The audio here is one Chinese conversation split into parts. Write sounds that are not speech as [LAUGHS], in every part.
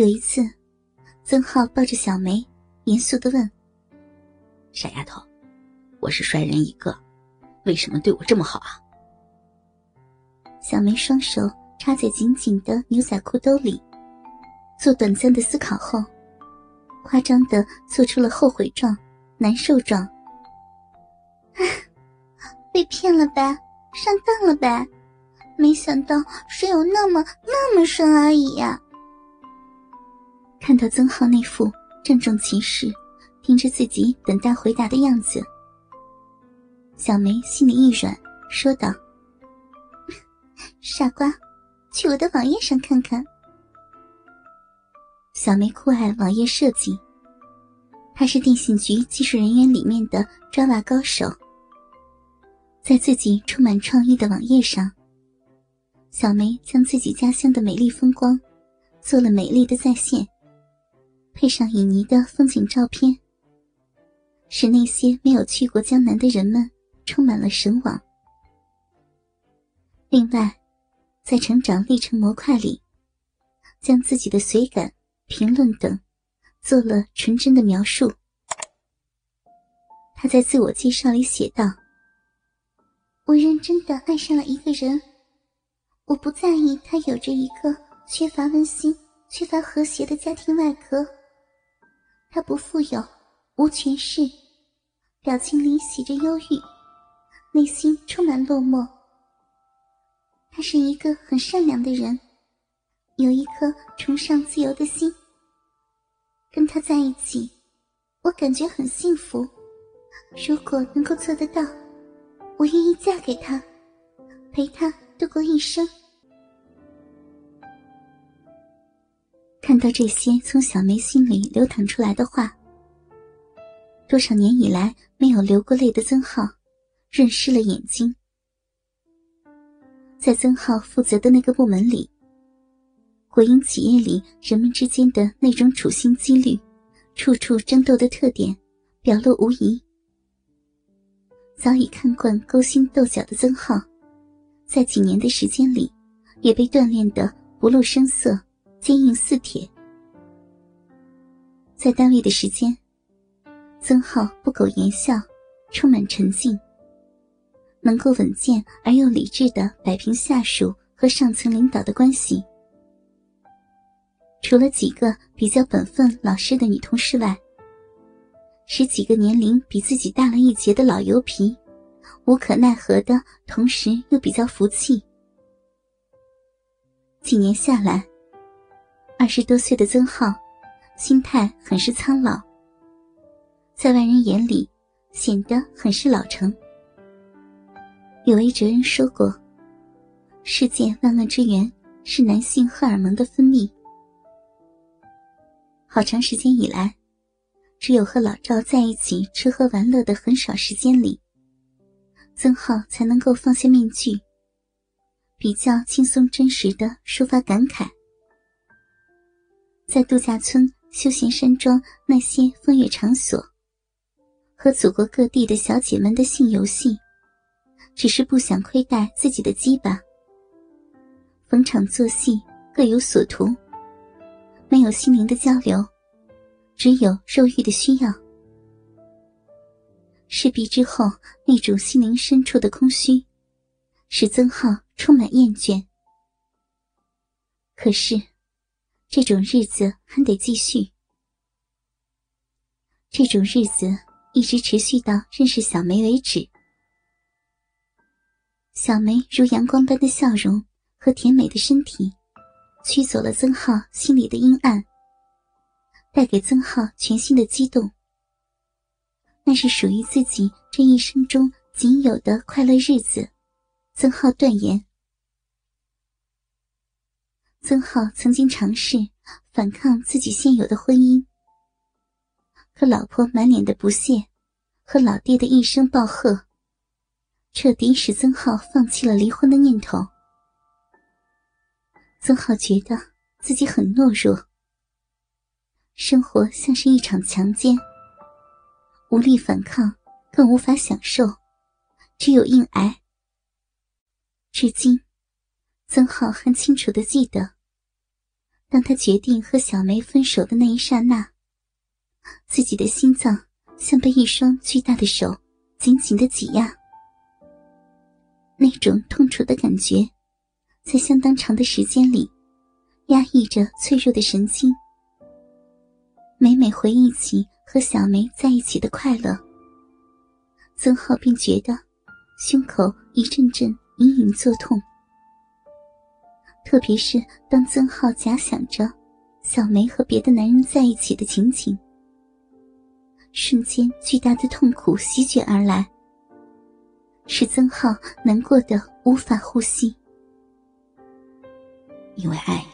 有一次，曾浩抱着小梅，严肃的问：“傻丫头，我是衰人一个，为什么对我这么好啊？”小梅双手插在紧紧的牛仔裤兜里，做短暂的思考后，夸张的做出了后悔状、难受状。[LAUGHS] 被骗了呗，上当了呗，没想到水有那么那么深而已呀。看到曾浩那副郑重其事、盯着自己等待回答的样子，小梅心里一软，说道：“傻瓜，去我的网页上看看。”小梅酷爱网页设计，她是电信局技术人员里面的抓娃高手。在自己充满创意的网页上，小梅将自己家乡的美丽风光做了美丽的再现。配上旖旎的风景照片，使那些没有去过江南的人们充满了神往。另外，在成长历程模块里，将自己的随感、评论等做了纯真的描述。他在自我介绍里写道：“我认真的爱上了一个人，我不在意他有着一个缺乏温馨、缺乏和谐的家庭外壳。”他不富有，无权势，表情里写着忧郁，内心充满落寞。他是一个很善良的人，有一颗崇尚自由的心。跟他在一起，我感觉很幸福。如果能够做得到，我愿意嫁给他，陪他度过一生。到这些从小梅心里流淌出来的话，多少年以来没有流过泪的曾浩润湿了眼睛。在曾浩负责的那个部门里，国营企业里人们之间的那种处心积虑、处处争斗的特点表露无遗。早已看惯勾心斗角的曾浩，在几年的时间里，也被锻炼得不露声色。坚硬似铁，在单位的时间，曾浩不苟言笑，充满沉静，能够稳健而又理智的摆平下属和上层领导的关系。除了几个比较本分老实的女同事外，十几个年龄比自己大了一截的老油皮，无可奈何的同时又比较服气。几年下来。二十多岁的曾浩，心态很是苍老，在外人眼里显得很是老成。有位哲人说过：“世界万恶之源是男性荷尔蒙的分泌。”好长时间以来，只有和老赵在一起吃喝玩乐的很少时间里，曾浩才能够放下面具，比较轻松真实的抒发感慨。在度假村、休闲山庄那些风月场所，和祖国各地的小姐们的性游戏，只是不想亏待自己的鸡巴。逢场作戏，各有所图，没有心灵的交流，只有肉欲的需要。事毕之后，那种心灵深处的空虚，使曾浩充满厌倦。可是。这种日子还得继续。这种日子一直持续到认识小梅为止。小梅如阳光般的笑容和甜美的身体，驱走了曾浩心里的阴暗，带给曾浩全新的激动。那是属于自己这一生中仅有的快乐日子。曾浩断言。曾浩曾经尝试反抗自己现有的婚姻，可老婆满脸的不屑和老爹的一声暴喝，彻底使曾浩放弃了离婚的念头。曾浩觉得自己很懦弱，生活像是一场强奸，无力反抗，更无法享受，只有硬挨。至今。曾浩很清楚的记得，当他决定和小梅分手的那一刹那，自己的心脏像被一双巨大的手紧紧的挤压，那种痛楚的感觉，在相当长的时间里，压抑着脆弱的神经。每每回忆起和小梅在一起的快乐，曾浩便觉得胸口一阵阵隐隐作痛。特别是当曾浩假想着小梅和别的男人在一起的情景，瞬间巨大的痛苦席卷而来，使曾浩难过的无法呼吸。因为爱，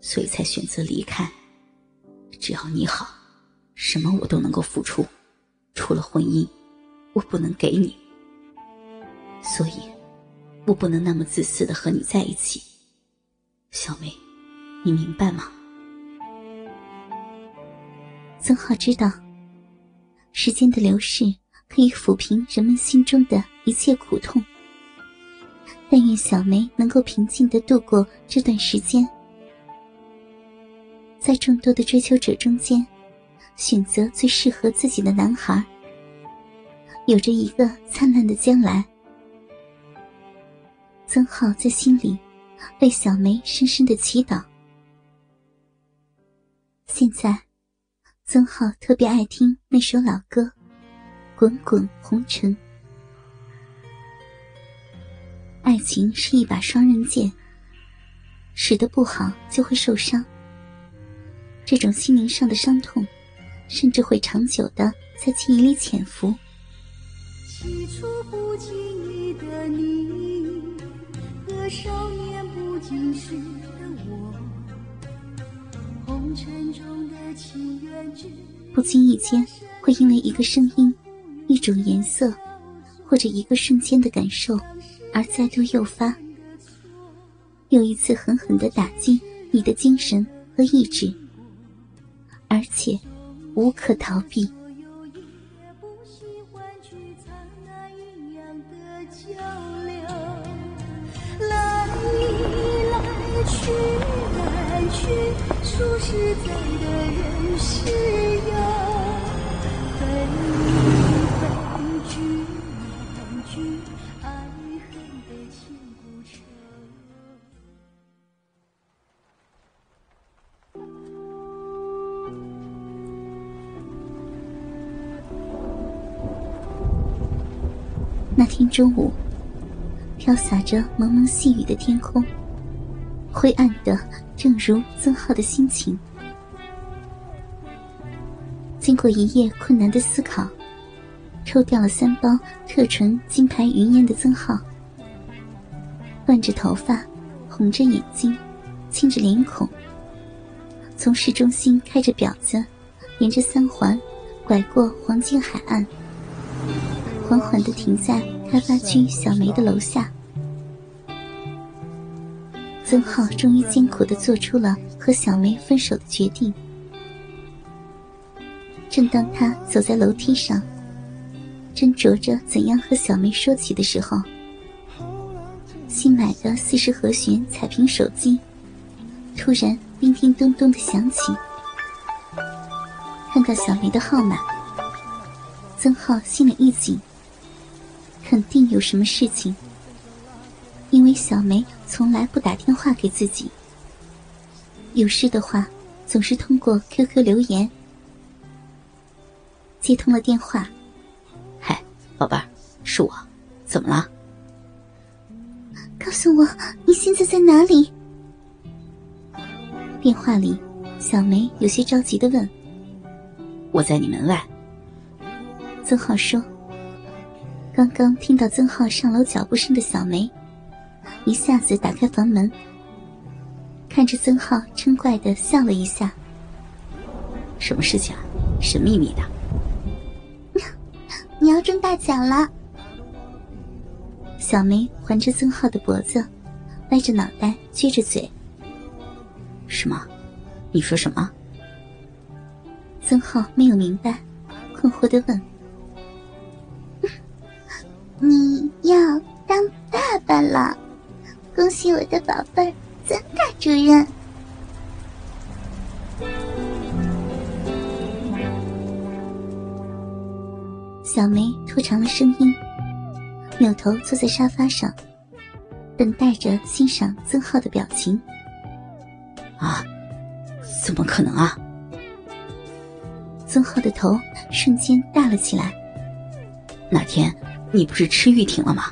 所以才选择离开。只要你好，什么我都能够付出，除了婚姻，我不能给你。所以，我不能那么自私的和你在一起。小梅，你明白吗？曾浩知道，时间的流逝可以抚平人们心中的一切苦痛。但愿小梅能够平静的度过这段时间，在众多的追求者中间，选择最适合自己的男孩，有着一个灿烂的将来。曾浩在心里。为小梅深深的祈祷。现在，曾浩特别爱听那首老歌《滚滚红尘》。爱情是一把双刃剑，使得不好就会受伤。这种心灵上的伤痛，甚至会长久的在记忆里潜伏。起初不经意的你，少年。不经事的我，红尘中的情缘，不经意间，会因为一个声音、一种颜色，或者一个瞬间的感受，而再度诱发，又一次狠狠的打击你的精神和意志，而且无可逃避。说实在的人世呀，分分聚难聚，爱恨的牵不成。那天中午，飘洒着蒙蒙细雨的天空，灰暗的。正如曾浩的心情，经过一夜困难的思考，抽掉了三包特纯金牌云烟的曾浩，乱着头发，红着眼睛，青着脸孔，从市中心开着表子，沿着三环，拐过黄金海岸，缓缓的停在开发区小梅的楼下。曾浩终于艰苦的做出了和小梅分手的决定。正当他走在楼梯上，斟酌着怎样和小梅说起的时候，新买的四十和弦彩屏手机突然叮叮咚咚的响起。看到小梅的号码，曾浩心里一紧，肯定有什么事情。因为小梅从来不打电话给自己，有事的话总是通过 QQ 留言。接通了电话，嗨，宝贝儿，是我，怎么了？告诉我你现在在哪里？电话里，小梅有些着急的问。我在你门外。曾浩说。刚刚听到曾浩上楼脚步声的小梅。一下子打开房门，看着曾浩，嗔怪的笑了一下。什么事情啊？神秘秘的。[LAUGHS] 你要中大奖了。小梅环着曾浩的脖子，歪着脑袋，撅着嘴。什么？你说什么？曾浩没有明白，困惑的问：“ [LAUGHS] 你要当爸爸了？”恭喜我的宝贝儿曾大主任。小梅拖长了声音，扭头坐在沙发上，等待着欣赏曾浩的表情。啊，怎么可能啊！曾浩的头瞬间大了起来。那天你不是吃玉婷了吗？